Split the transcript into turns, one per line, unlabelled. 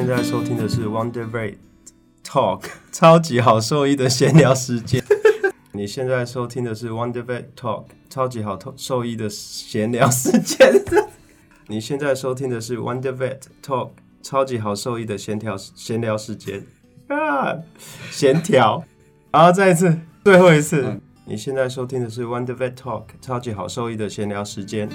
现在收听的是 Wonder Vet Talk，超级好兽医的闲聊时间。你现在收听的是 Wonder Vet Talk，超级好兽兽医的闲聊时间。你现在收听的是 Wonder Vet Talk，超级好兽医的闲聊闲聊时间啊，闲聊。好，再一次，最后一次。你现在收听的是 Wonder Vet Talk，超级好兽医的闲聊时间。